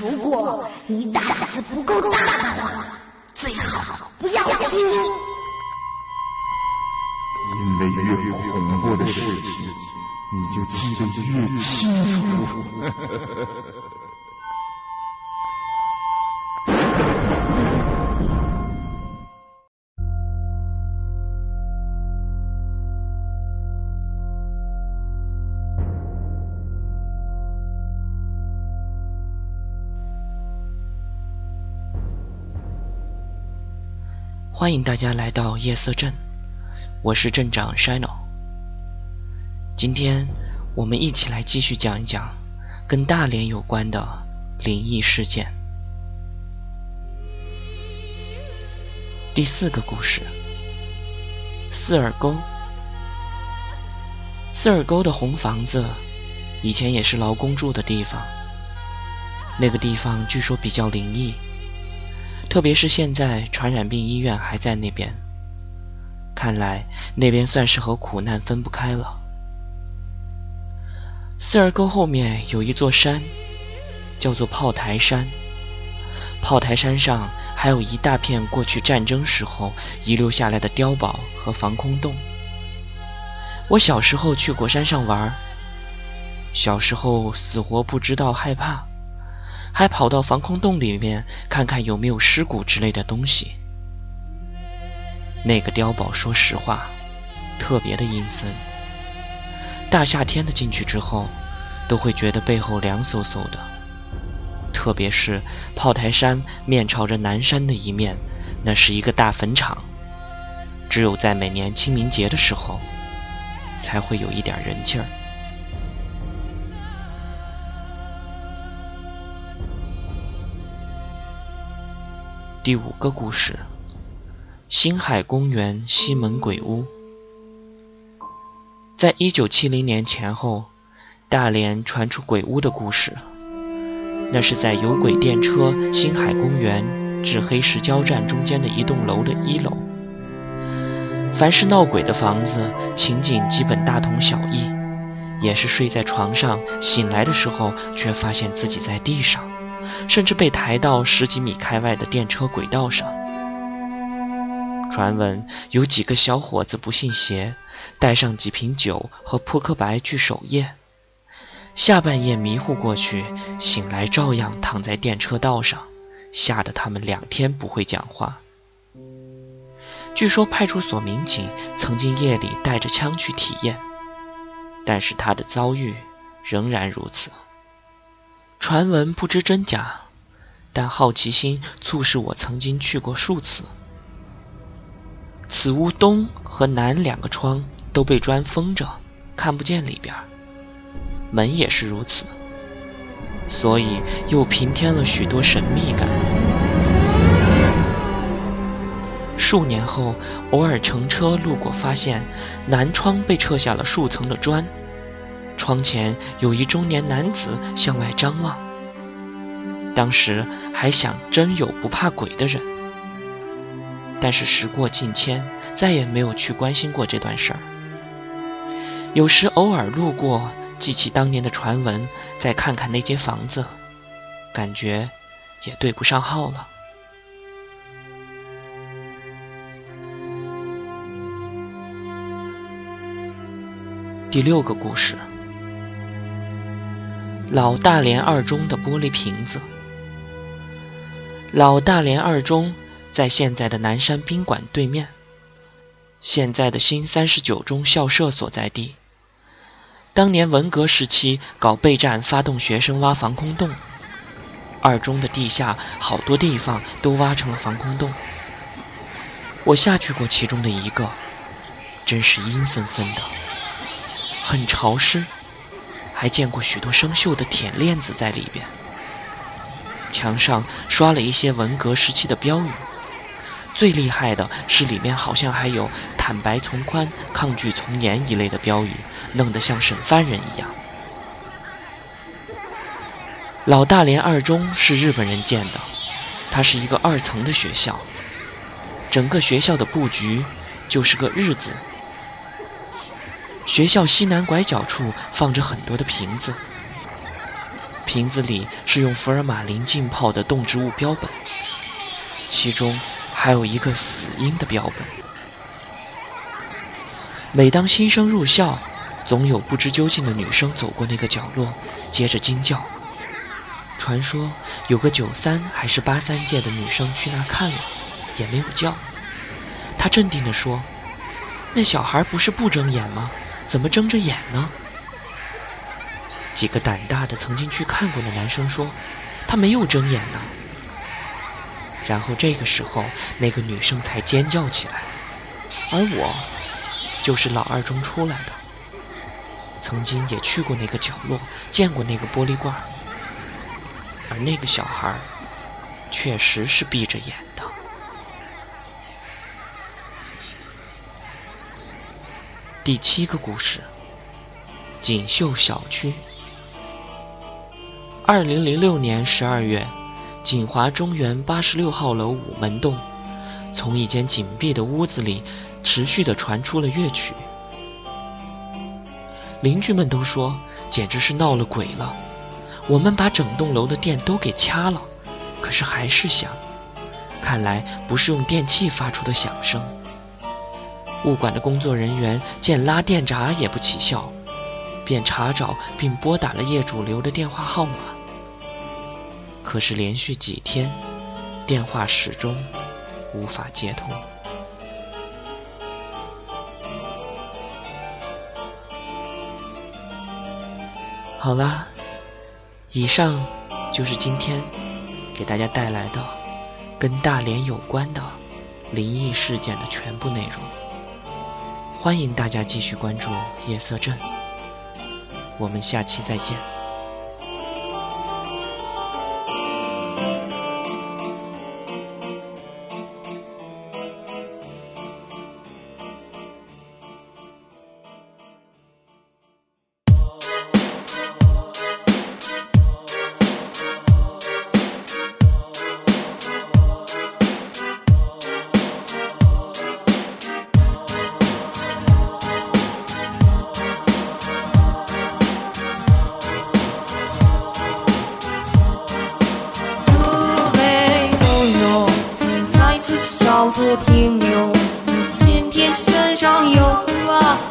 如果你胆子不够大的话，最好不要听。因为越恐怖的事情，你就记得越清楚。欢迎大家来到夜色镇，我是镇长 Shino。今天我们一起来继续讲一讲跟大连有关的灵异事件。第四个故事：四耳沟。四耳沟的红房子以前也是劳工住的地方，那个地方据说比较灵异。特别是现在，传染病医院还在那边，看来那边算是和苦难分不开了。四儿沟后面有一座山，叫做炮台山。炮台山上还有一大片过去战争时候遗留下来的碉堡和防空洞。我小时候去过山上玩，小时候死活不知道害怕。还跑到防空洞里面看看有没有尸骨之类的东西。那个碉堡，说实话，特别的阴森。大夏天的进去之后，都会觉得背后凉飕飕的。特别是炮台山面朝着南山的一面，那是一个大坟场，只有在每年清明节的时候，才会有一点人气儿。第五个故事：星海公园西门鬼屋。在一九七零年前后，大连传出鬼屋的故事。那是在有轨电车星海公园至黑石交站中间的一栋楼的一楼。凡是闹鬼的房子，情景基本大同小异，也是睡在床上，醒来的时候却发现自己在地上。甚至被抬到十几米开外的电车轨道上。传闻有几个小伙子不信邪，带上几瓶酒和扑克牌去守夜，下半夜迷糊过去，醒来照样躺在电车道上，吓得他们两天不会讲话。据说派出所民警曾经夜里带着枪去体验，但是他的遭遇仍然如此。传闻不知真假，但好奇心促使我曾经去过数次。此屋东和南两个窗都被砖封着，看不见里边，门也是如此，所以又平添了许多神秘感。数年后，偶尔乘车路过，发现南窗被撤下了数层的砖。窗前有一中年男子向外张望，当时还想真有不怕鬼的人，但是时过境迁，再也没有去关心过这段事儿。有时偶尔路过，记起当年的传闻，再看看那间房子，感觉也对不上号了。第六个故事。老大连二中的玻璃瓶子。老大连二中在现在的南山宾馆对面，现在的新三十九中校舍所在地。当年文革时期搞备战，发动学生挖防空洞，二中的地下好多地方都挖成了防空洞。我下去过其中的一个，真是阴森森的，很潮湿。还见过许多生锈的铁链子在里边，墙上刷了一些文革时期的标语。最厉害的是里面好像还有“坦白从宽，抗拒从严”一类的标语，弄得像审犯人一样。老大连二中是日本人建的，它是一个二层的学校，整个学校的布局就是个日字。学校西南拐角处放着很多的瓶子，瓶子里是用福尔马林浸泡的动植物标本，其中还有一个死婴的标本。每当新生入校，总有不知究竟的女生走过那个角落，接着惊叫。传说有个九三还是八三届的女生去那看了，也没有叫。她镇定地说：“那小孩不是不睁眼吗？怎么睁着眼呢？”几个胆大的曾经去看过的男生说：“他没有睁眼呢。”然后这个时候，那个女生才尖叫起来，而我，就是老二中出来的，曾经也去过那个角落，见过那个玻璃罐而那个小孩，确实是闭着眼的。第七个故事：锦绣小区。二零零六年十二月，锦华中原八十六号楼五门洞，从一间紧闭的屋子里持续的传出了乐曲。邻居们都说，简直是闹了鬼了。我们把整栋楼的电都给掐了，可是还是响。看来不是用电器发出的响声。物管的工作人员见拉电闸也不起效，便查找并拨打了业主留的电话号码。可是连续几天，电话始终无法接通。好了。以上就是今天给大家带来的跟大连有关的灵异事件的全部内容。欢迎大家继续关注夜色镇，我们下期再见。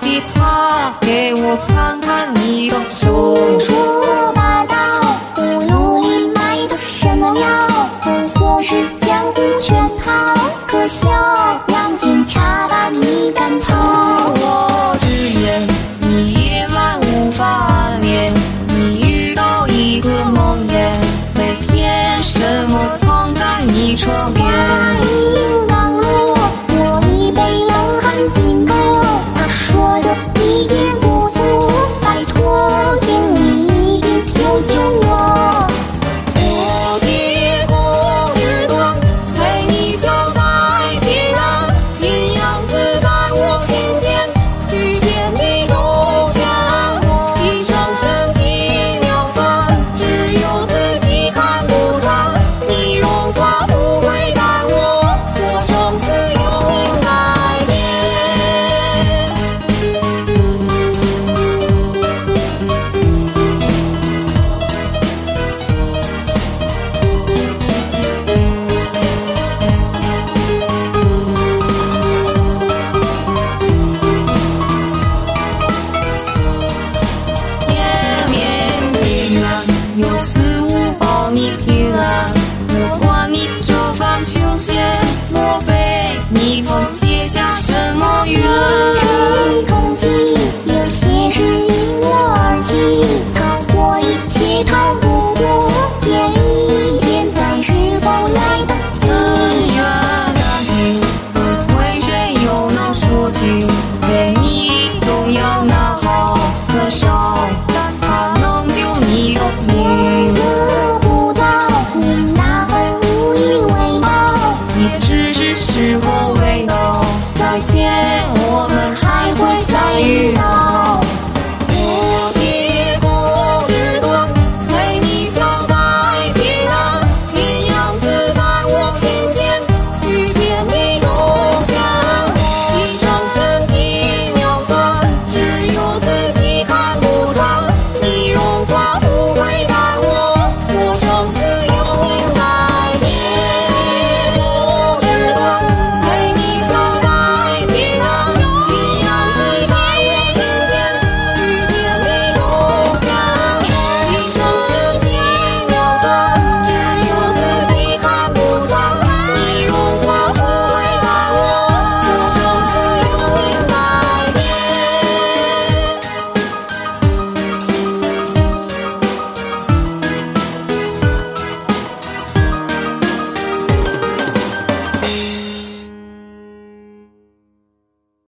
别怕，给我看看你的手。胡说八道，葫芦里卖的什么药？不过是江湖圈套，可笑，让警察把你赶跑。我直言，你夜晚无法安眠，你遇到一个梦魇，每天什么藏在你床边。